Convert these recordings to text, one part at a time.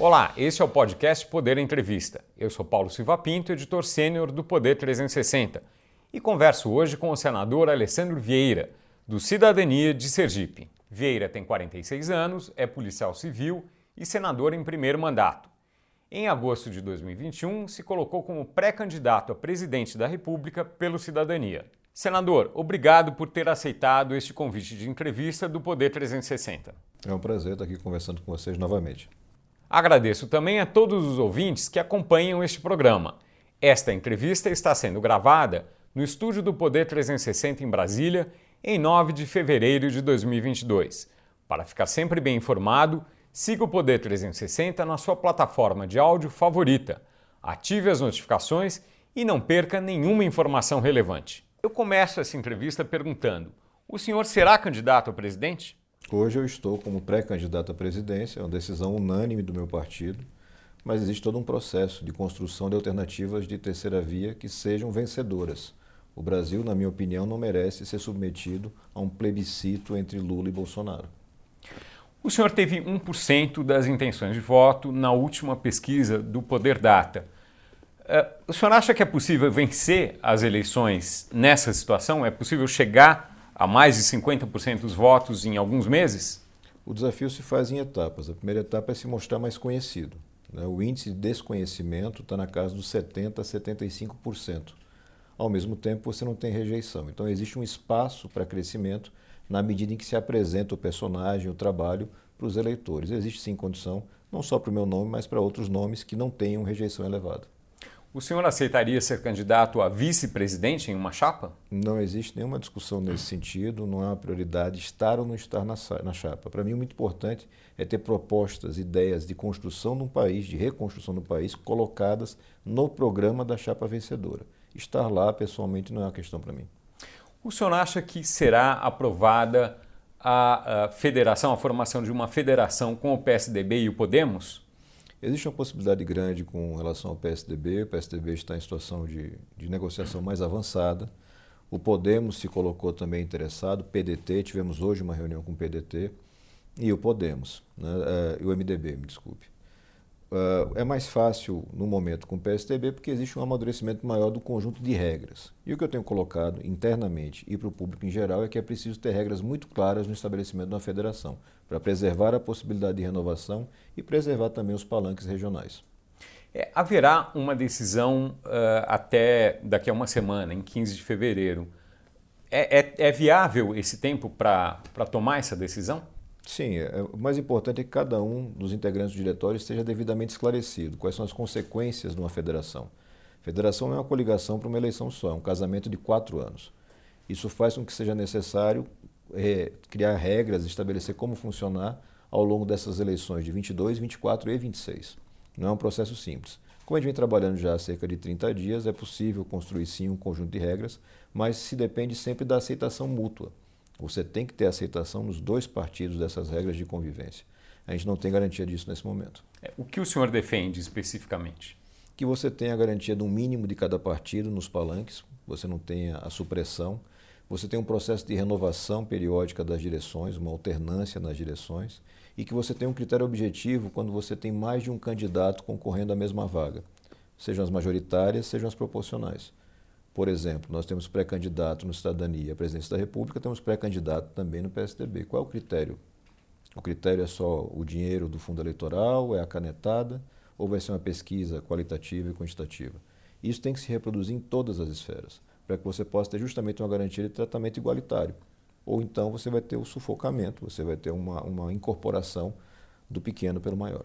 Olá, este é o podcast Poder Entrevista. Eu sou Paulo Silva Pinto, editor sênior do Poder 360, e converso hoje com o senador Alessandro Vieira, do Cidadania de Sergipe. Vieira tem 46 anos, é policial civil e senador em primeiro mandato. Em agosto de 2021, se colocou como pré-candidato a presidente da República pelo Cidadania. Senador, obrigado por ter aceitado este convite de entrevista do Poder 360. É um prazer estar aqui conversando com vocês novamente. Agradeço também a todos os ouvintes que acompanham este programa. Esta entrevista está sendo gravada no estúdio do Poder 360 em Brasília, em 9 de fevereiro de 2022. Para ficar sempre bem informado, siga o Poder 360 na sua plataforma de áudio favorita. Ative as notificações e não perca nenhuma informação relevante. Eu começo essa entrevista perguntando: o senhor será candidato a presidente? Hoje eu estou como pré-candidato à presidência, é uma decisão unânime do meu partido, mas existe todo um processo de construção de alternativas de terceira via que sejam vencedoras. O Brasil, na minha opinião, não merece ser submetido a um plebiscito entre Lula e Bolsonaro. O senhor teve 1% das intenções de voto na última pesquisa do Poder Data. Eh, o senhor acha que é possível vencer as eleições nessa situação? É possível chegar a mais de 50% dos votos em alguns meses? O desafio se faz em etapas. A primeira etapa é se mostrar mais conhecido. Né? O índice de desconhecimento está na casa dos 70% a 75%. Ao mesmo tempo, você não tem rejeição. Então, existe um espaço para crescimento na medida em que se apresenta o personagem, o trabalho para os eleitores. Existe sim condição, não só para o meu nome, mas para outros nomes que não tenham rejeição elevada. O senhor aceitaria ser candidato a vice-presidente em uma chapa? Não existe nenhuma discussão nesse sentido, não é uma prioridade estar ou não estar na, na chapa. Para mim, o muito importante é ter propostas, ideias de construção de um país, de reconstrução do país, colocadas no programa da chapa vencedora. Estar lá, pessoalmente, não é uma questão para mim. O senhor acha que será aprovada a, a federação, a formação de uma federação com o PSDB e o Podemos? Existe uma possibilidade grande com relação ao PSDB. O PSDB está em situação de, de negociação mais avançada. O Podemos se colocou também interessado, PDT, tivemos hoje uma reunião com o PDT, e o Podemos, né, uh, o MDB, me desculpe. Uh, é mais fácil no momento com o PSDB porque existe um amadurecimento maior do conjunto de regras. E o que eu tenho colocado internamente e para o público em geral é que é preciso ter regras muito claras no estabelecimento de uma federação, para preservar a possibilidade de renovação e preservar também os palanques regionais. É, haverá uma decisão uh, até daqui a uma semana, em 15 de fevereiro. É, é, é viável esse tempo para tomar essa decisão? Sim, é, é, o mais importante é que cada um dos integrantes do diretório esteja devidamente esclarecido quais são as consequências de uma federação. Federação não é uma coligação para uma eleição só, é um casamento de quatro anos. Isso faz com que seja necessário é, criar regras, estabelecer como funcionar ao longo dessas eleições de 22, 24 e 26. Não é um processo simples. Como a gente vem trabalhando já há cerca de 30 dias, é possível construir sim um conjunto de regras, mas se depende sempre da aceitação mútua. Você tem que ter aceitação nos dois partidos dessas regras de convivência. A gente não tem garantia disso nesse momento. É, o que o senhor defende especificamente? Que você tenha a garantia de um mínimo de cada partido nos palanques, você não tenha a supressão, você tem um processo de renovação periódica das direções, uma alternância nas direções, e que você tem um critério objetivo quando você tem mais de um candidato concorrendo à mesma vaga, sejam as majoritárias, sejam as proporcionais. Por exemplo, nós temos pré-candidato no Cidadania à presidência da República, temos pré-candidato também no PSDB. Qual é o critério? O critério é só o dinheiro do fundo eleitoral, é a canetada, ou vai ser uma pesquisa qualitativa e quantitativa? Isso tem que se reproduzir em todas as esferas, para que você possa ter justamente uma garantia de tratamento igualitário. Ou então você vai ter o sufocamento, você vai ter uma, uma incorporação do pequeno pelo maior.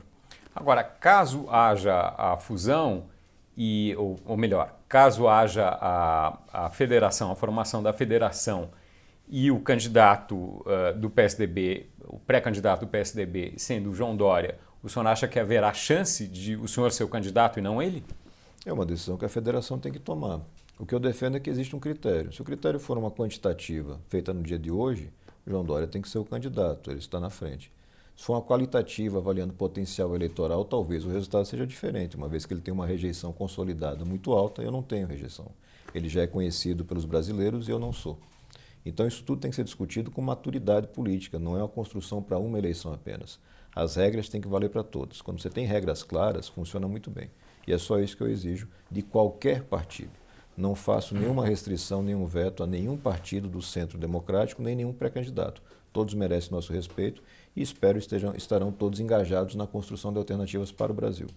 Agora, caso haja a fusão, e, ou, ou melhor, caso haja a, a federação, a formação da federação e o candidato uh, do PSDB, o pré-candidato do PSDB sendo o João Dória, o senhor acha que haverá chance de o senhor ser o candidato e não ele? É uma decisão que a federação tem que tomar. O que eu defendo é que existe um critério. Se o critério for uma quantitativa feita no dia de hoje, João Dória tem que ser o candidato, ele está na frente. Se for uma qualitativa avaliando potencial eleitoral, talvez o resultado seja diferente, uma vez que ele tem uma rejeição consolidada muito alta e eu não tenho rejeição. Ele já é conhecido pelos brasileiros e eu não sou. Então isso tudo tem que ser discutido com maturidade política, não é uma construção para uma eleição apenas. As regras têm que valer para todos. Quando você tem regras claras, funciona muito bem. E é só isso que eu exijo de qualquer partido. Não faço nenhuma restrição, nenhum veto a nenhum partido do centro democrático, nem nenhum pré-candidato. Todos merecem nosso respeito e espero estejam, estarão todos engajados na construção de alternativas para o Brasil.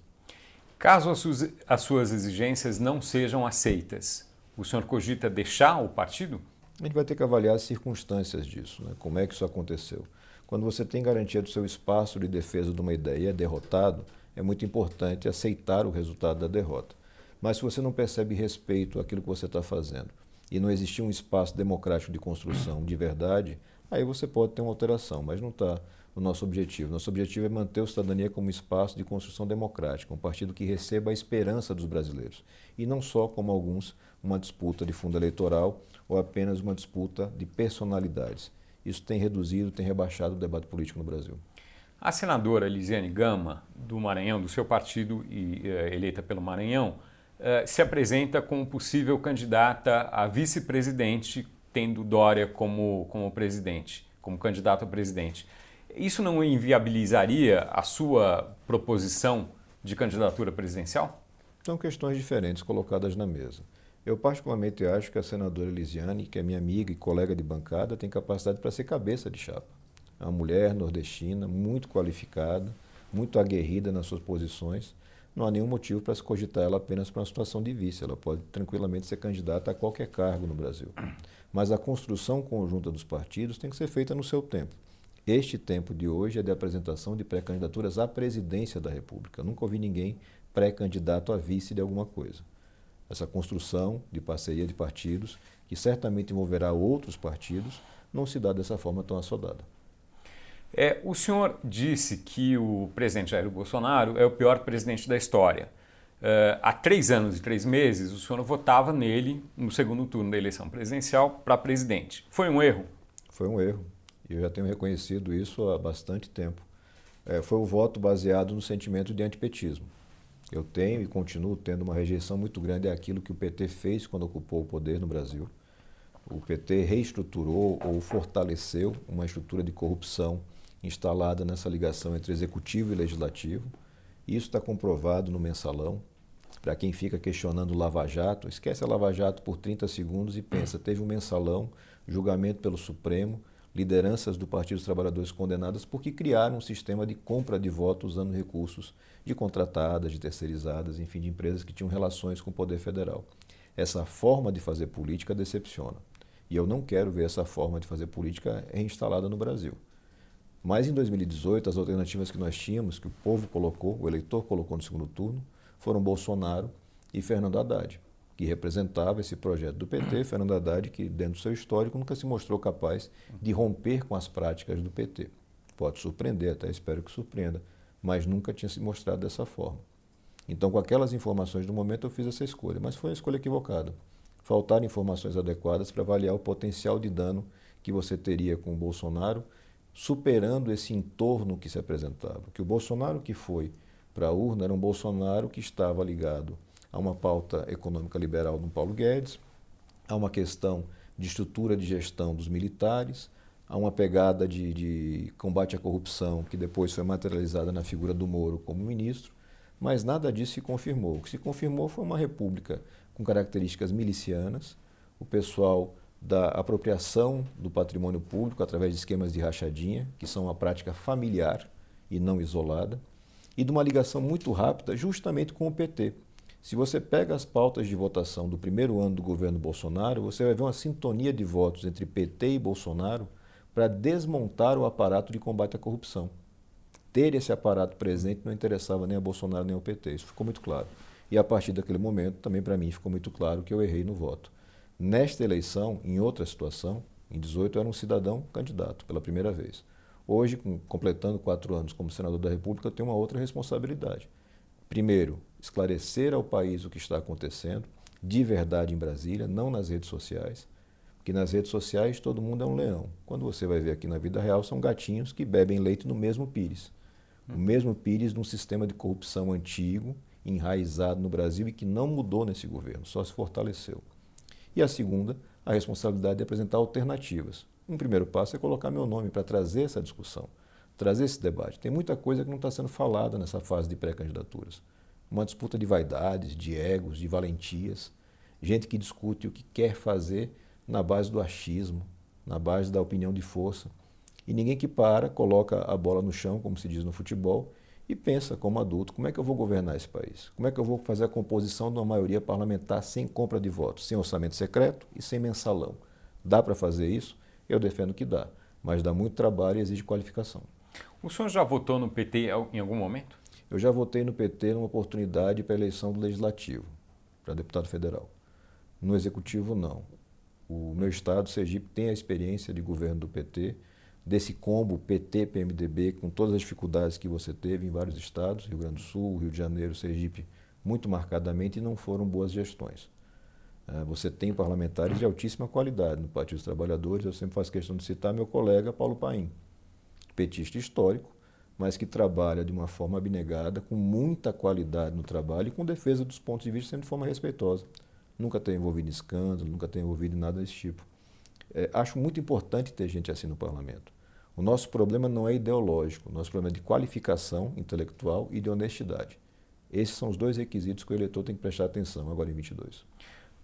Caso as suas, as suas exigências não sejam aceitas, o senhor cogita deixar o partido? A gente vai ter que avaliar as circunstâncias disso, né? como é que isso aconteceu. Quando você tem garantia do seu espaço de defesa de uma ideia e é derrotado, é muito importante aceitar o resultado da derrota. Mas se você não percebe respeito àquilo que você está fazendo e não existir um espaço democrático de construção de verdade, aí você pode ter uma alteração, mas não está o nosso objetivo. Nosso objetivo é manter o Cidadania como espaço de construção democrática, um partido que receba a esperança dos brasileiros. E não só, como alguns, uma disputa de fundo eleitoral ou apenas uma disputa de personalidades. Isso tem reduzido, tem rebaixado o debate político no Brasil. A senadora Elisiane Gama, do Maranhão, do seu partido e uh, eleita pelo Maranhão, se apresenta como possível candidata a vice-presidente, tendo Dória como, como presidente, como candidato a presidente. Isso não inviabilizaria a sua proposição de candidatura presidencial? São questões diferentes colocadas na mesa. Eu particularmente acho que a senadora Elisiane, que é minha amiga e colega de bancada, tem capacidade para ser cabeça de chapa. É uma mulher nordestina, muito qualificada, muito aguerrida nas suas posições. Não há nenhum motivo para se cogitar ela apenas para uma situação de vice. Ela pode tranquilamente ser candidata a qualquer cargo no Brasil. Mas a construção conjunta dos partidos tem que ser feita no seu tempo. Este tempo de hoje é de apresentação de pré-candidaturas à presidência da República. Nunca ouvi ninguém pré-candidato a vice de alguma coisa. Essa construção de parceria de partidos, que certamente envolverá outros partidos, não se dá dessa forma tão assodada. É, o senhor disse que o presidente Jair Bolsonaro é o pior presidente da história. É, há três anos e três meses, o senhor votava nele no segundo turno da eleição presidencial para presidente. Foi um erro? Foi um erro. Eu já tenho reconhecido isso há bastante tempo. É, foi um voto baseado no sentimento de antipetismo. Eu tenho e continuo tendo uma rejeição muito grande àquilo que o PT fez quando ocupou o poder no Brasil. O PT reestruturou ou fortaleceu uma estrutura de corrupção instalada nessa ligação entre executivo e legislativo. Isso está comprovado no mensalão. Para quem fica questionando o Lava Jato, esquece a Lava Jato por 30 segundos e pensa: teve um mensalão, julgamento pelo Supremo, lideranças do Partido dos Trabalhadores condenadas porque criaram um sistema de compra de votos usando recursos de contratadas, de terceirizadas, enfim, de empresas que tinham relações com o poder federal. Essa forma de fazer política decepciona. E eu não quero ver essa forma de fazer política reinstalada no Brasil. Mas em 2018, as alternativas que nós tínhamos, que o povo colocou, o eleitor colocou no segundo turno, foram Bolsonaro e Fernando Haddad, que representava esse projeto do PT. Fernando Haddad, que dentro do seu histórico nunca se mostrou capaz de romper com as práticas do PT. Pode surpreender, até espero que surpreenda, mas nunca tinha se mostrado dessa forma. Então, com aquelas informações do momento, eu fiz essa escolha, mas foi uma escolha equivocada. Faltaram informações adequadas para avaliar o potencial de dano que você teria com o Bolsonaro superando esse entorno que se apresentava. Que o Bolsonaro que foi para a urna era um Bolsonaro que estava ligado a uma pauta econômica liberal do Paulo Guedes, a uma questão de estrutura de gestão dos militares, a uma pegada de, de, combate à corrupção que depois foi materializada na figura do Moro como ministro, mas nada disso se confirmou. O que se confirmou foi uma república com características milicianas, o pessoal da apropriação do patrimônio público através de esquemas de rachadinha, que são uma prática familiar e não isolada, e de uma ligação muito rápida justamente com o PT. Se você pega as pautas de votação do primeiro ano do governo Bolsonaro, você vai ver uma sintonia de votos entre PT e Bolsonaro para desmontar o aparato de combate à corrupção. Ter esse aparato presente não interessava nem a Bolsonaro nem ao PT, isso ficou muito claro. E a partir daquele momento, também para mim ficou muito claro que eu errei no voto. Nesta eleição, em outra situação, em 18 eu era um cidadão candidato pela primeira vez. Hoje, com, completando quatro anos como senador da República, eu tenho uma outra responsabilidade. Primeiro, esclarecer ao país o que está acontecendo, de verdade em Brasília, não nas redes sociais. Porque nas redes sociais todo mundo é um leão. Quando você vai ver aqui na vida real, são gatinhos que bebem leite no mesmo pires. O mesmo pires de um sistema de corrupção antigo, enraizado no Brasil e que não mudou nesse governo, só se fortaleceu. E a segunda, a responsabilidade de apresentar alternativas. Um primeiro passo é colocar meu nome para trazer essa discussão. trazer esse debate. Tem muita coisa que não está sendo falada nessa fase de pré-candidaturas. Uma disputa de vaidades, de egos, de valentias. Gente que discute o que quer fazer na base do achismo, na base da opinião de força. E ninguém que para, coloca a bola no chão, como se diz no futebol, e pensa como adulto, como é que eu vou governar esse país? Como é que eu vou fazer a composição de uma maioria parlamentar sem compra de votos, sem orçamento secreto e sem mensalão? Dá para fazer isso? Eu defendo que dá, mas dá muito trabalho e exige qualificação. O senhor já votou no PT em algum momento? Eu já votei no PT numa oportunidade para a eleição do Legislativo, para deputado federal. No Executivo, não. O meu estado, Sergipe, tem a experiência de governo do PT, desse combo PT-PMDB, com todas as dificuldades que você teve em vários estados, Rio Grande do Sul, Rio de Janeiro, Sergipe, muito marcadamente, e não foram boas gestões. É, você tem parlamentares de altíssima qualidade no Partido dos Trabalhadores, eu sempre faço questão de citar meu colega Paulo Paim, petista histórico, mas que trabalha de uma forma abnegada, com muita qualidade no trabalho e com defesa dos pontos de vista sempre de forma respeitosa. Nunca tem envolvido em escândalo, nunca tem envolvido em nada desse tipo. É, acho muito importante ter gente assim no parlamento. O nosso problema não é ideológico, o nosso problema é de qualificação intelectual e de honestidade. Esses são os dois requisitos que o eleitor tem que prestar atenção agora em 22.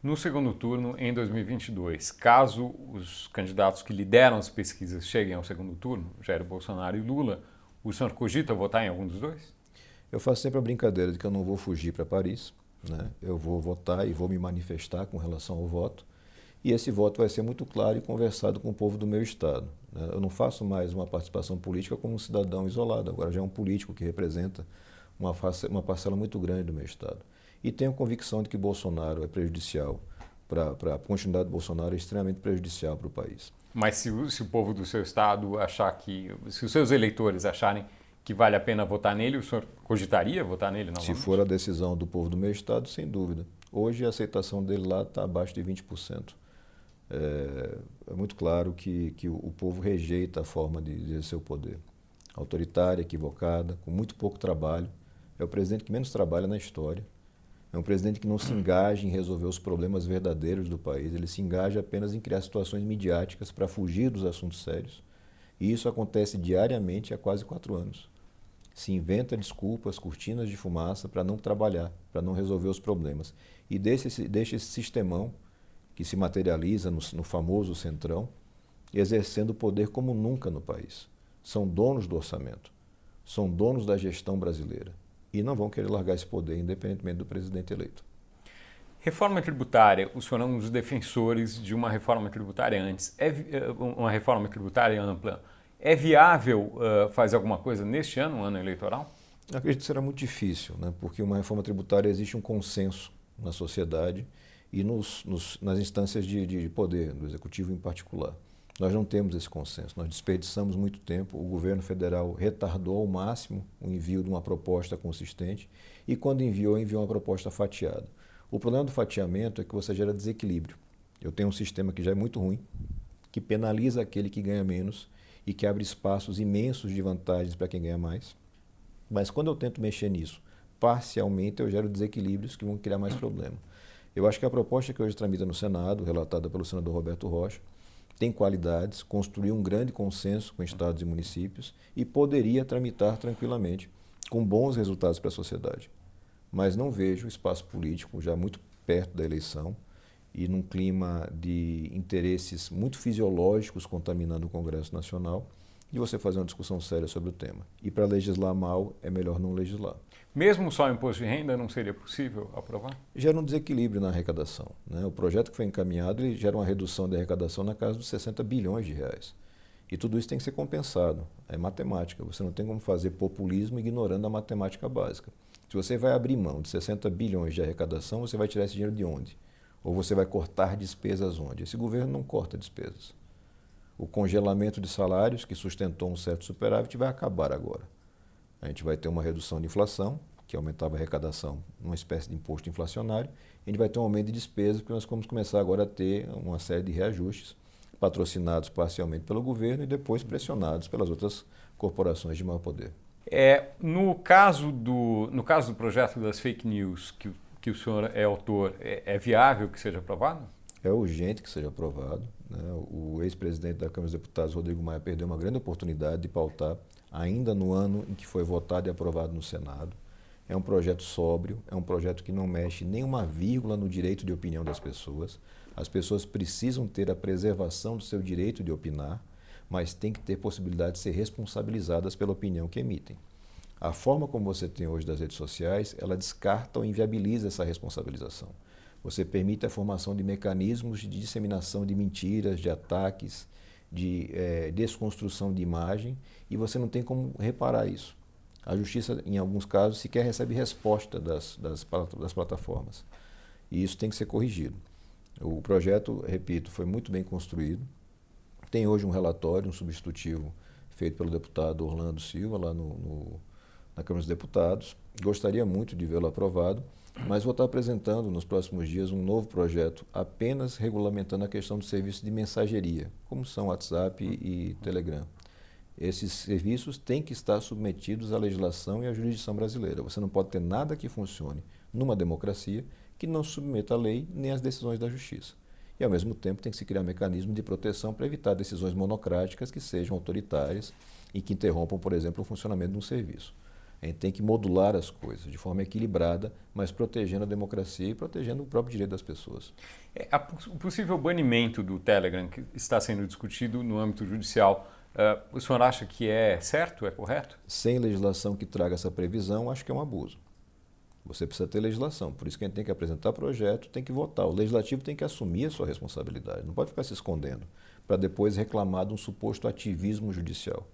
No segundo turno, em 2022, caso os candidatos que lideram as pesquisas cheguem ao segundo turno, Jair Bolsonaro e Lula, o senhor cogita votar em algum dos dois? Eu faço sempre a brincadeira de que eu não vou fugir para Paris. Né? Eu vou votar e vou me manifestar com relação ao voto. E esse voto vai ser muito claro e conversado com o povo do meu Estado. Né? Eu não faço mais uma participação política como um cidadão isolado, agora já é um político que representa uma, uma parcela muito grande do meu Estado. E tenho convicção de que Bolsonaro é prejudicial, para a continuidade do Bolsonaro é extremamente prejudicial para o país. Mas se, se o povo do seu Estado achar que, se os seus eleitores acharem que vale a pena votar nele, o senhor cogitaria votar nele novamente? Se for a decisão do povo do meu Estado, sem dúvida. Hoje a aceitação dele lá está abaixo de 20%. É, é muito claro que, que o, o, povo rejeita a forma de exercer o poder. Autoritária, equivocada, com muito pouco trabalho. É o presidente que menos trabalha na história. É um presidente que não se engaja em resolver os problemas verdadeiros do país. Ele se engaja apenas em criar situações midiáticas para fugir dos assuntos sérios. E isso acontece diariamente há quase quatro anos. Se inventa desculpas, cortinas de fumaça para não trabalhar, para não resolver os problemas. E deixa esse, deixa esse sistemão que se materializa no, no famoso centrão, exercendo poder como nunca no país. São donos do orçamento, são donos da gestão brasileira e não vão querer largar esse poder, independentemente do presidente eleito. Reforma tributária, o senhor é um dos defensores de uma reforma tributária antes. É eh, uma reforma tributária ampla. É viável uh, fazer alguma coisa neste ano, um ano eleitoral? Acredito que será muito difícil, né? porque uma reforma tributária existe um consenso na sociedade e nos, nos, nas instâncias de, de, poder, do executivo em particular. Nós não temos esse consenso, nós desperdiçamos muito tempo. O governo federal retardou ao máximo o envio de uma proposta consistente e, quando enviou, enviou uma proposta fatiada. O problema do fatiamento é que você gera desequilíbrio. Eu tenho um sistema que já é muito ruim, que penaliza aquele que ganha menos e que abre espaços imensos de vantagens para quem ganha mais. Mas quando eu tento mexer nisso parcialmente, eu gero desequilíbrios que vão criar mais problema. Eu acho que a proposta que hoje tramita no Senado, relatada pelo senador Roberto Rocha, tem qualidades, construiu um grande consenso com estados e municípios e poderia tramitar tranquilamente, com bons resultados para a sociedade. Mas não vejo espaço político, já muito perto da eleição, e num clima de interesses muito fisiológicos contaminando o Congresso Nacional, de você fazer uma discussão séria sobre o tema. E para legislar mal, é melhor não legislar. Mesmo só o imposto de renda não seria possível aprovar? Gera um desequilíbrio na arrecadação. Né? O projeto que foi encaminhado ele gera uma redução de arrecadação na casa dos 60 bilhões de reais. E tudo isso tem que ser compensado. É matemática. Você não tem como fazer populismo ignorando a matemática básica. Se você vai abrir mão de 60 bilhões de arrecadação, você vai tirar esse dinheiro de onde? Ou você vai cortar despesas onde? Esse governo não corta despesas. O congelamento de salários, que sustentou um certo superávit, vai acabar agora. A gente vai ter uma redução de inflação, que aumentava a arrecadação, uma espécie de imposto inflacionário. A gente vai ter um aumento de despesas, porque nós vamos começar agora a ter uma série de reajustes, patrocinados parcialmente pelo governo e depois pressionados pelas outras corporações de maior poder. É, no, caso do, no caso do projeto das fake news, que, que o senhor é autor, é, é viável que seja aprovado? É urgente que seja aprovado. Né? O ex-presidente da Câmara dos Deputados, Rodrigo Maia, perdeu uma grande oportunidade de pautar, ainda no ano em que foi votado e aprovado no Senado. É um projeto sóbrio, é um projeto que não mexe nem uma vírgula no direito de opinião das pessoas. As pessoas precisam ter a preservação do seu direito de opinar, mas tem que ter possibilidade de ser responsabilizadas pela opinião que emitem. A forma como você tem hoje das redes sociais, ela descarta ou inviabiliza essa responsabilização. Você permite a formação de mecanismos de disseminação de mentiras, de ataques, de é, desconstrução de imagem, e você não tem como reparar isso. A justiça, em alguns casos, sequer recebe resposta das, das, das plataformas. E isso tem que ser corrigido. O projeto, repito, foi muito bem construído. Tem hoje um relatório, um substitutivo, feito pelo deputado Orlando Silva, lá no, no na Câmara dos Deputados. Gostaria muito de vê-lo aprovado, mas vou estar apresentando nos próximos dias um novo projeto apenas regulamentando a questão do serviço de mensageria, como são WhatsApp e Telegram. Esses serviços têm que estar submetidos à legislação e à jurisdição brasileira. Você não pode ter nada que funcione numa democracia que não submeta à lei nem às decisões da justiça. E, ao mesmo tempo, tem que se criar um mecanismo de proteção para evitar decisões monocráticas que sejam autoritárias e que interrompam, por exemplo, o funcionamento de um serviço. A gente tem que modular as coisas de forma equilibrada, mas protegendo a democracia e protegendo o próprio direito das pessoas. É, a, o possível banimento do Telegram, que está sendo discutido no âmbito judicial, uh, o senhor acha que é certo, é correto? Sem legislação que traga essa previsão, acho que é um abuso. Você precisa ter legislação, por isso que a gente tem que apresentar projeto, tem que votar. O legislativo tem que assumir a sua responsabilidade, não pode ficar se escondendo para depois reclamar de um suposto ativismo judicial.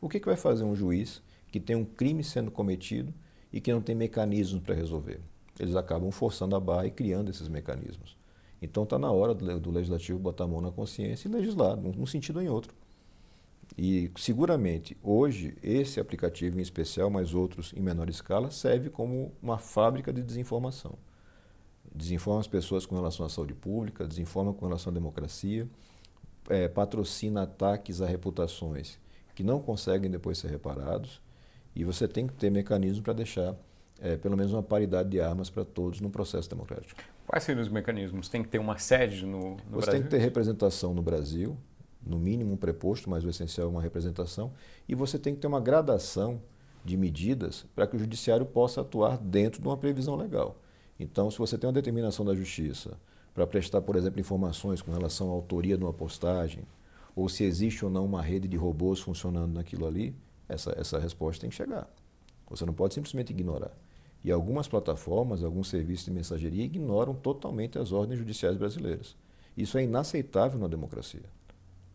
O que, que vai fazer um juiz que tem um crime sendo cometido e que não tem mecanismos para resolver. Eles acabam forçando a barra e criando esses mecanismos. Então está na hora do legislativo botar a mão na consciência e legislar, num sentido ou em outro. E seguramente hoje esse aplicativo em especial, mas outros em menor escala, serve como uma fábrica de desinformação. Desinforma as pessoas com relação à saúde pública, desinforma com relação à democracia, é, patrocina ataques a reputações que não conseguem depois ser reparados e você tem que ter mecanismos para deixar é, pelo menos uma paridade de armas para todos no processo democrático. Quais seriam os mecanismos? Tem que ter uma sede no, no você Brasil? Você tem que ter representação no Brasil, no mínimo um preposto, mas o essencial é uma representação, e você tem que ter uma gradação de medidas para que o judiciário possa atuar dentro de uma previsão legal. Então, se você tem uma determinação da justiça para prestar, por exemplo, informações com relação à autoria de uma postagem, ou se existe ou não uma rede de robôs funcionando naquilo ali, essa, essa resposta tem que chegar. Você não pode simplesmente ignorar. E algumas plataformas, alguns serviços de mensageria ignoram totalmente as ordens judiciais brasileiras. Isso é inaceitável na democracia.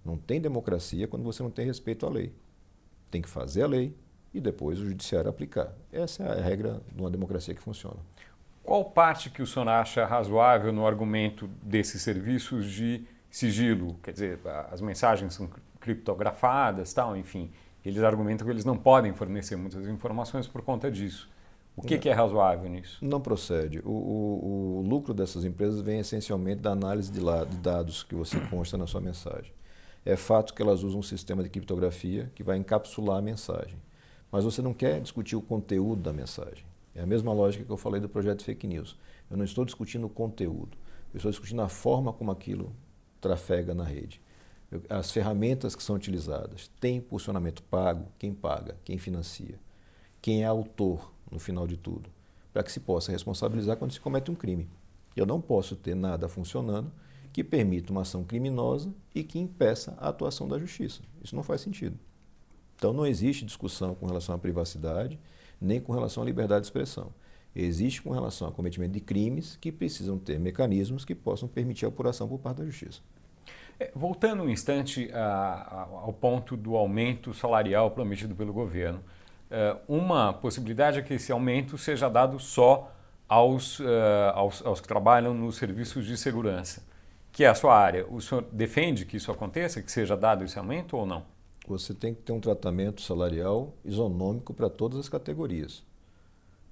Não tem democracia quando você não tem respeito à lei. Tem que fazer a lei e depois o judiciário aplicar. Essa é a regra de uma democracia que funciona. Qual parte que o senhor acha razoável no argumento desses serviços de sigilo? Quer dizer, as mensagens são criptografadas, tal, enfim. Eles argumentam que eles não podem fornecer muitas informações por conta disso. O que, que é razoável nisso? Não procede. O, o, o, lucro dessas empresas vem essencialmente da análise de, la, de dados que você consta na sua mensagem. É fato que elas usam um sistema de criptografia que vai encapsular a mensagem. Mas você não quer discutir o conteúdo da mensagem. É a mesma lógica que eu falei do projeto fake news. Eu não estou discutindo o conteúdo. Eu estou discutindo a forma como aquilo trafega na rede as ferramentas que são utilizadas. Tem impulsionamento pago, quem paga, quem financia, quem é autor no final de tudo, para que se possa responsabilizar quando se comete um crime. Eu não posso ter nada funcionando que permita uma ação criminosa e que impeça a atuação da justiça. Isso não faz sentido. Então não existe discussão com relação à privacidade, nem com relação à liberdade de expressão. Existe com relação ao cometimento de crimes que precisam ter mecanismos que possam permitir a apuração por parte da justiça. É, voltando um instante a, a, ao ponto do aumento salarial prometido pelo governo, é, uma possibilidade é que esse aumento seja dado só aos, uh, aos, aos, que trabalham nos serviços de segurança, que é a sua área. O senhor defende que isso aconteça, que seja dado esse aumento ou não? Você tem que ter um tratamento salarial isonômico para todas as categorias.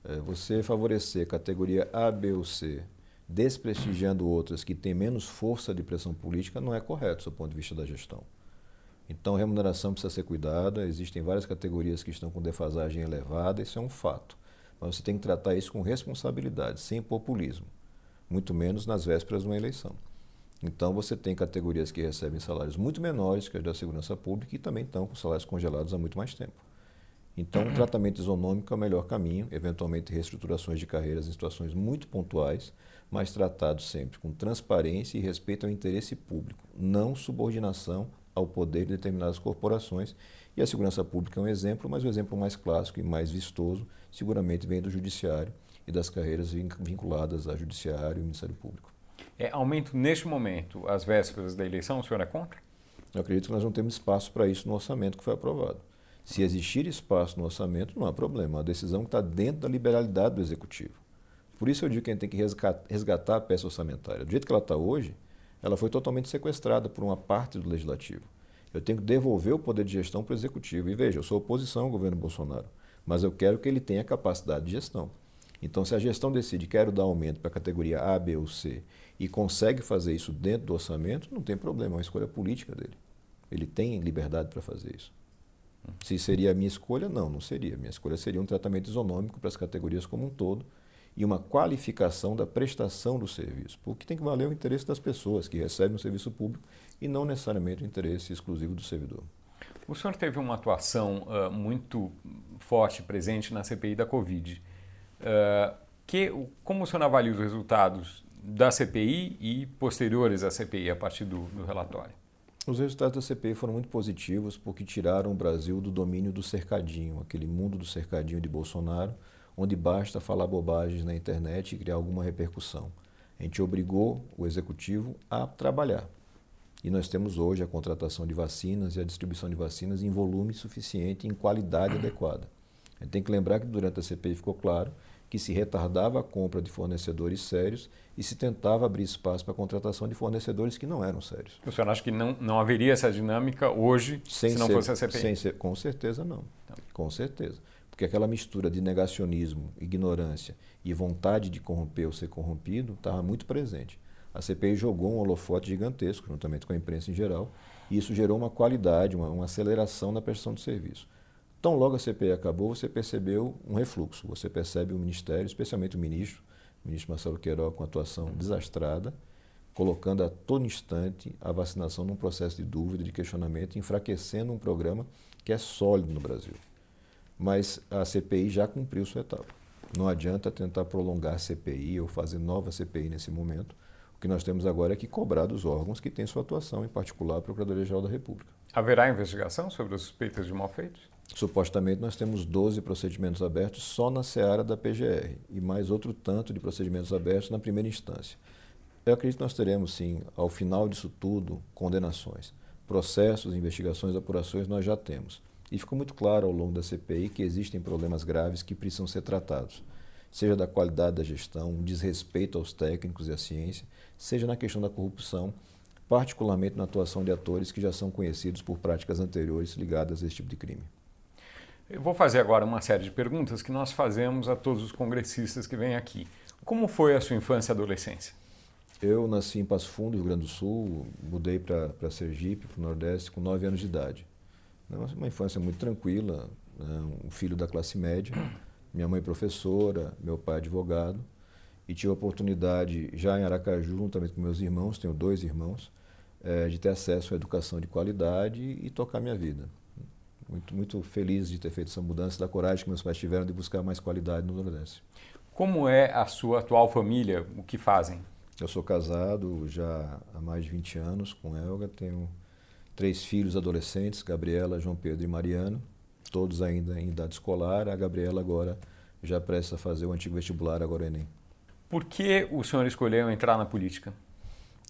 É, você favorecer categoria A, B ou C desprestigiando outras que têm menos força de pressão política não é correto do ponto de vista da gestão. Então, a remuneração precisa ser cuidada, existem várias categorias que estão com defasagem elevada, isso é um fato. Mas você tem que tratar isso com responsabilidade, sem populismo, muito menos nas vésperas de uma eleição. Então você tem categorias que recebem salários muito menores que as da segurança pública e também estão com salários congelados há muito mais tempo. Então, o tratamento isonômico é o melhor caminho, eventualmente reestruturações de carreiras em situações muito pontuais, mas tratados sempre com transparência e respeito ao interesse público, não subordinação ao poder de determinadas corporações. E a segurança pública é um exemplo, mas o exemplo mais clássico e mais vistoso seguramente vem do judiciário e das carreiras vinculadas ao judiciário e Ministério Público. É, aumento neste momento, às vésperas da eleição, o senhor é contra? Eu acredito que nós não temos espaço para isso no orçamento que foi aprovado. Se existir espaço no orçamento, não há problema. A decisão está dentro da liberalidade do executivo. Por isso eu digo que a gente tem que resgatar a peça orçamentária. Do jeito que ela está hoje, ela foi totalmente sequestrada por uma parte do legislativo. Eu tenho que devolver o poder de gestão para o executivo. E veja, eu sou oposição ao governo Bolsonaro, mas eu quero que ele tenha capacidade de gestão. Então, se a gestão decide quero dar aumento para a categoria A, B ou C e consegue fazer isso dentro do orçamento, não tem problema, é uma escolha política dele. Ele tem liberdade para fazer isso. Se seria a minha escolha, não, não seria. Minha escolha seria um tratamento isonômico para as categorias como um todo e uma qualificação da prestação do serviço, porque tem que valer o interesse das pessoas que recebem o serviço público e não necessariamente o interesse exclusivo do servidor. O senhor teve uma atuação uh, muito forte, presente na CPI da Covid. Uh, que, como o senhor avalia os resultados da CPI e posteriores à CPI, a partir do, do relatório? Os resultados da CPI foram muito positivos porque tiraram o Brasil do domínio do cercadinho, aquele mundo do cercadinho de Bolsonaro, onde basta falar bobagens na internet e criar alguma repercussão. A gente obrigou o executivo a trabalhar. E nós temos hoje a contratação de vacinas e a distribuição de vacinas em volume suficiente e em qualidade adequada. A gente tem que lembrar que durante a CPI ficou claro que se retardava a compra de fornecedores sérios e se tentava abrir espaço para a contratação de fornecedores que não eram sérios. O senhor acha que não, não haveria essa dinâmica hoje sem se não ser, fosse a CPI? Sem ser, com certeza não. Com certeza. Porque aquela mistura de negacionismo, ignorância e vontade de corromper ou ser corrompido estava muito presente. A CPI jogou um holofote gigantesco, juntamente com a imprensa em geral, e isso gerou uma qualidade, uma, uma aceleração na prestação de serviço. Tão logo a CPI acabou, você percebeu um refluxo. Você percebe o Ministério, especialmente o ministro, o ministro Marcelo Queiroga, com atuação desastrada, colocando a todo instante a vacinação num processo de dúvida, de questionamento, enfraquecendo um programa que é sólido no Brasil. Mas a CPI já cumpriu sua etapa. Não adianta tentar prolongar a CPI ou fazer nova CPI nesse momento. O que nós temos agora é que cobrar dos órgãos que têm sua atuação, em particular a Procuradoria-Geral da República. Haverá investigação sobre as suspeitas de malfeitos? Supostamente nós temos 12 procedimentos abertos só na seara da PGR e mais outro tanto de procedimentos abertos na primeira instância. Eu acredito que nós teremos, sim, ao final disso tudo, condenações. Processos, investigações, apurações nós já temos. E ficou muito claro ao longo da CPI que existem problemas graves que precisam ser tratados, seja da qualidade da gestão, um desrespeito aos técnicos e à ciência, seja na questão da corrupção, particularmente na atuação de atores que já são conhecidos por práticas anteriores ligadas a esse tipo de crime. Eu vou fazer agora uma série de perguntas que nós fazemos a todos os congressistas que vêm aqui. Como foi a sua infância e adolescência? Eu nasci em Passo Fundo, Rio Grande do Sul, mudei para Sergipe, para o Nordeste, com 9 anos de idade. Uma infância muito tranquila, né? um filho da classe média, minha mãe professora, meu pai advogado, e tive a oportunidade, já em Aracaju, juntamente com meus irmãos, tenho dois irmãos, é, de ter acesso à educação de qualidade e tocar minha vida muito, muito feliz de ter feito essa mudança, da coragem que meus pais tiveram de buscar mais qualidade no Nordeste. Como é a sua atual família? O que fazem? Eu sou casado já há mais de 20 anos com Elga, tenho três filhos adolescentes, Gabriela, João Pedro e Mariano, todos ainda em idade escolar. A Gabriela agora já presta a fazer o antigo vestibular, agora o Enem. Por que o senhor escolheu entrar na política?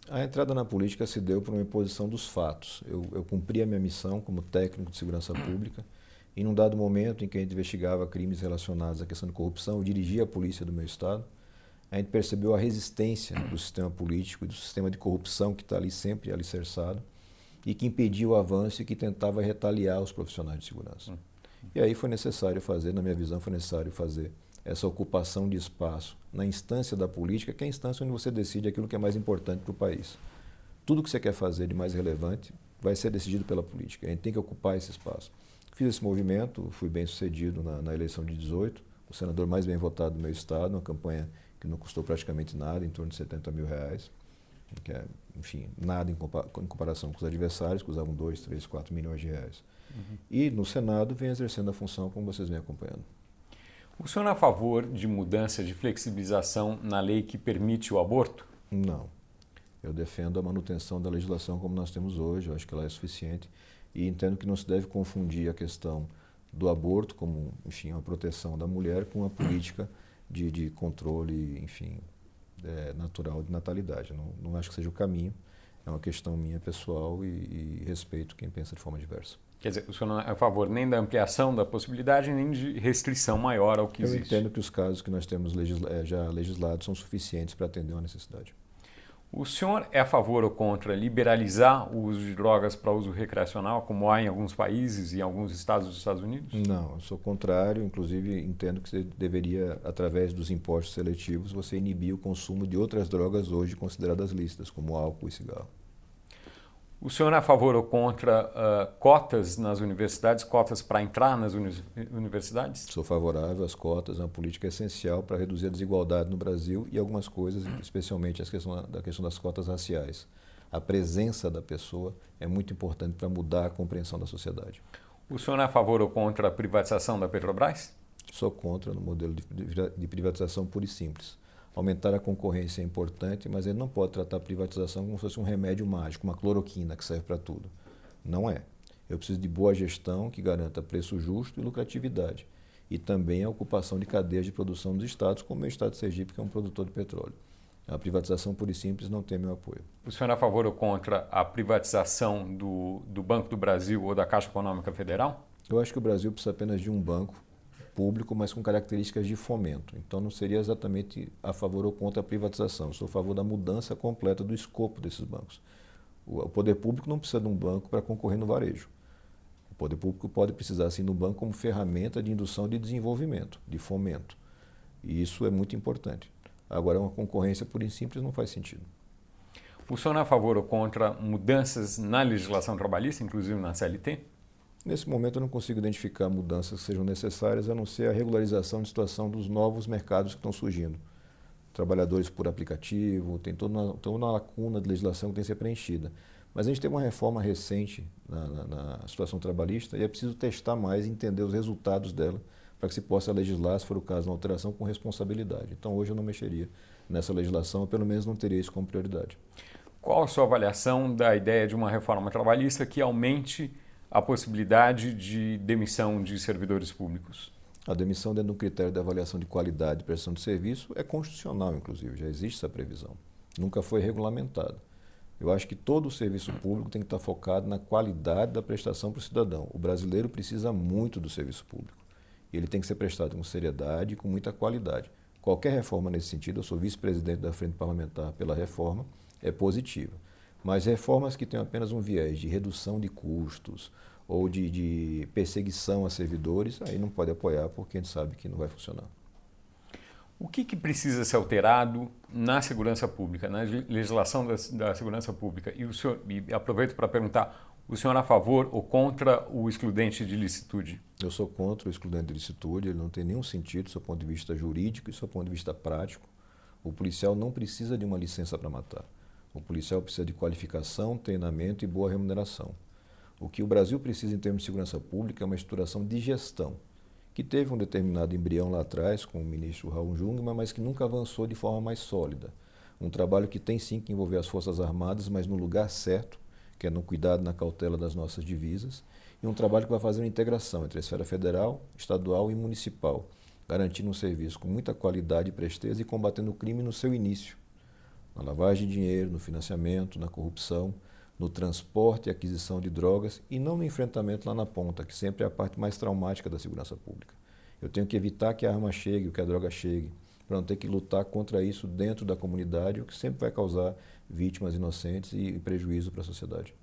A entrada na política se deu por uma imposição dos fatos. Eu, eu cumpri a minha missão como técnico de segurança pública e num dado momento em que a gente investigava crimes relacionados à questão de corrupção, eu dirigia a polícia do meu estado, a gente percebeu a resistência do sistema político e do sistema de corrupção que está ali sempre alicerçado e que impedia o avanço e que tentava retaliar os profissionais de segurança. Hum. E aí foi necessário fazer, na minha visão, foi necessário fazer essa ocupação de espaço na instância da política, que é a instância onde você decide aquilo que é mais importante para o país. Tudo que você quer fazer de mais relevante vai ser decidido pela política. A gente tem que ocupar esse espaço. Fiz esse movimento, fui bem sucedido na, na eleição de 18, o senador mais bem votado do meu estado, uma campanha que não custou praticamente nada, em torno de 70 mil reais, que é enfim, nada em, comparação com os adversários, que usavam 2, 3, 4 milhões de reais. Uhum. E no Senado vem exercendo a função como vocês vêm acompanhando. O senhor é a favor de mudança de flexibilização na lei que permite o aborto? Não. Eu defendo a manutenção da legislação como nós temos hoje, eu acho que ela é suficiente e entendo que não se deve confundir a questão do aborto como, enfim, uma proteção da mulher com a política de, de controle, enfim, é, natural de natalidade. Não, não acho que seja o caminho, é uma questão minha pessoal e, e respeito quem pensa de forma diversa. Quer dizer, o senhor não é a favor nem da ampliação da possibilidade, nem de restrição maior ao que Eu existe? Eu entendo que os casos que nós temos legisla eh, já legislados são suficientes para atender uma necessidade. O senhor é a favor ou contra liberalizar o uso de drogas para uso recreacional, como há em alguns países e em alguns estados dos Estados Unidos? Não, eu sou contrário. Inclusive, entendo que você deveria, através dos impostos seletivos, você inibir o consumo de outras drogas hoje consideradas listas, como álcool e cigarro. O senhor é a favor ou contra uh, cotas nas universidades, cotas para entrar nas uni universidades? Sou favorável às cotas, é uma política essencial para reduzir a desigualdade no Brasil e algumas coisas, especialmente a questão da questão das cotas raciais. A presença da pessoa é muito importante para mudar a compreensão da sociedade. O senhor é a favor ou contra a privatização da Petrobras? Sou contra no modelo de, de privatização pura e simples. Aumentar a concorrência é importante, mas ele não pode tratar a privatização como se fosse um remédio mágico, uma cloroquina que serve para tudo. Não é. Eu preciso de boa gestão que garanta preço justo e lucratividade. E também a ocupação de cadeias de produção dos estados, como o estado de Sergipe, que é um produtor de petróleo. A privatização pura e simples não tem meu apoio. O senhor é a favor ou contra a privatização do, do Banco do Brasil ou da Caixa Econômica Federal? Eu acho que o Brasil precisa apenas de um banco público, mas com características de fomento. Então não seria exatamente a favor ou contra a privatização. Eu sou a favor da mudança completa do escopo desses bancos. O poder público não precisa de um banco para concorrer no varejo. O poder público pode precisar sim do banco como ferramenta de indução de desenvolvimento, de fomento. E isso é muito importante. Agora, uma concorrência por simples não faz sentido. Senhor é a favor ou contra mudanças na legislação trabalhista, inclusive na CLT? Nesse momento eu não consigo identificar mudanças que sejam necessárias, a não ser a regularização de situação dos novos mercados que estão surgindo. Trabalhadores por aplicativo, tem toda uma, toda uma lacuna de legislação que tem que ser preenchida. Mas a gente tem uma reforma recente na, na, na situação trabalhista e é preciso testar mais e entender os resultados dela para que se possa legislar, se for o caso, uma alteração com responsabilidade. Então hoje eu não mexeria nessa legislação, ou pelo menos não teria isso como prioridade. Qual a sua avaliação da ideia de uma reforma trabalhista que aumente a possibilidade de demissão de servidores públicos? A demissão dentro do critério de avaliação de qualidade e prestação de serviço é constitucional, inclusive, já existe essa previsão. Nunca foi regulamentado. Eu acho que todo o serviço público tem que estar focado na qualidade da prestação para o cidadão. O brasileiro precisa muito do serviço público. Ele tem que ser prestado com seriedade e com muita qualidade. Qualquer reforma nesse sentido, eu sou vice-presidente da Frente Parlamentar pela Reforma, é positiva. Mas reformas que têm apenas um viés de redução de custos ou de, de, perseguição a servidores, aí não pode apoiar porque a gente sabe que não vai funcionar. O que, que precisa ser alterado na segurança pública, na legislação da, da segurança pública? E, o senhor, e aproveito para perguntar, o senhor é a favor ou contra o excludente de licitude? Eu sou contra o excludente de licitude, ele não tem nenhum sentido do seu ponto de vista jurídico e do seu ponto de vista prático. O policial não precisa de uma licença para matar. O policial precisa de qualificação, treinamento e boa remuneração. O que o Brasil precisa em termos de segurança pública é uma estruturação de gestão, que teve um determinado embrião lá atrás com o ministro Raul Jungmann, mas que nunca avançou de forma mais sólida. Um trabalho que tem sim que envolver as Forças Armadas, mas no lugar certo, que é no cuidado, na cautela das nossas divisas, e um trabalho que vai fazer uma integração entre a esfera federal, estadual e municipal, garantindo um serviço com muita qualidade e presteza e combatendo o crime no seu início, na lavagem de dinheiro, no financiamento, na corrupção, no transporte e aquisição de drogas e não no enfrentamento lá na ponta, que sempre é a parte mais traumática da segurança pública. Eu tenho que evitar que a arma chegue, que a droga chegue, para não ter que lutar contra isso dentro da comunidade, o que sempre vai causar vítimas inocentes e prejuízo para a sociedade.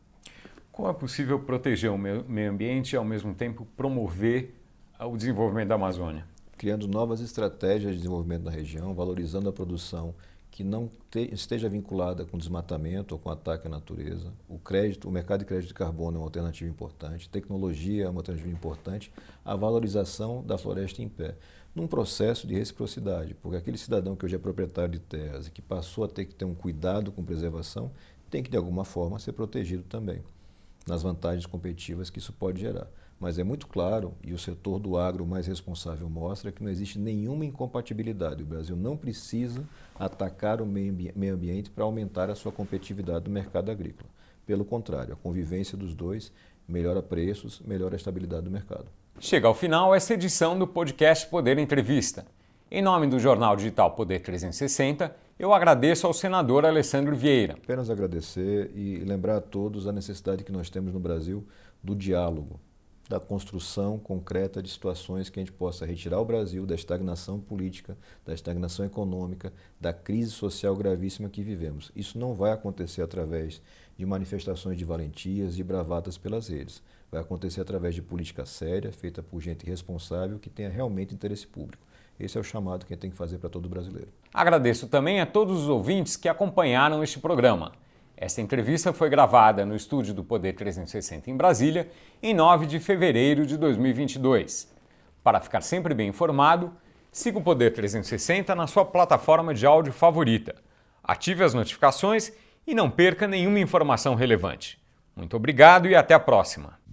Como é possível proteger o meio ambiente e, ao mesmo tempo, promover o desenvolvimento da Amazônia? Criando novas estratégias de desenvolvimento da região, valorizando a produção que não te, esteja vinculada com desmatamento ou com ataque à natureza. O crédito, o mercado de crédito de carbono é uma alternativa importante, tecnologia é uma alternativa importante, a valorização da floresta em pé, num processo de reciprocidade, porque aquele cidadão que hoje é proprietário de terras e que passou a ter que ter um cuidado com preservação, tem que, de alguma forma, ser protegido também, nas vantagens competitivas que isso pode gerar. Mas é muito claro, e o setor do agro mais responsável mostra, que não existe nenhuma incompatibilidade. O Brasil não precisa atacar o meio ambiente para aumentar a sua competitividade no mercado agrícola. Pelo contrário, a convivência dos dois melhora preços, melhora a estabilidade do mercado. Chega ao final essa edição do podcast Poder Entrevista. Em nome do jornal digital Poder 360, eu agradeço ao senador Alessandro Vieira. Apenas agradecer e lembrar a todos a necessidade que nós temos no Brasil do diálogo da construção concreta de situações que a gente possa retirar o Brasil da estagnação política, da estagnação econômica, da crise social gravíssima que vivemos. Isso não vai acontecer através de manifestações de valentias e bravatas pelas redes. Vai acontecer através de política séria, feita por gente responsável que tenha realmente interesse público. Esse é o chamado que a gente tem que fazer para todo brasileiro. Agradeço também a todos os ouvintes que acompanharam este programa. Esta entrevista foi gravada no estúdio do Poder 360 em Brasília, em 9 de fevereiro de 2022. Para ficar sempre bem informado, siga o Poder 360 na sua plataforma de áudio favorita. Ative as notificações e não perca nenhuma informação relevante. Muito obrigado e até a próxima!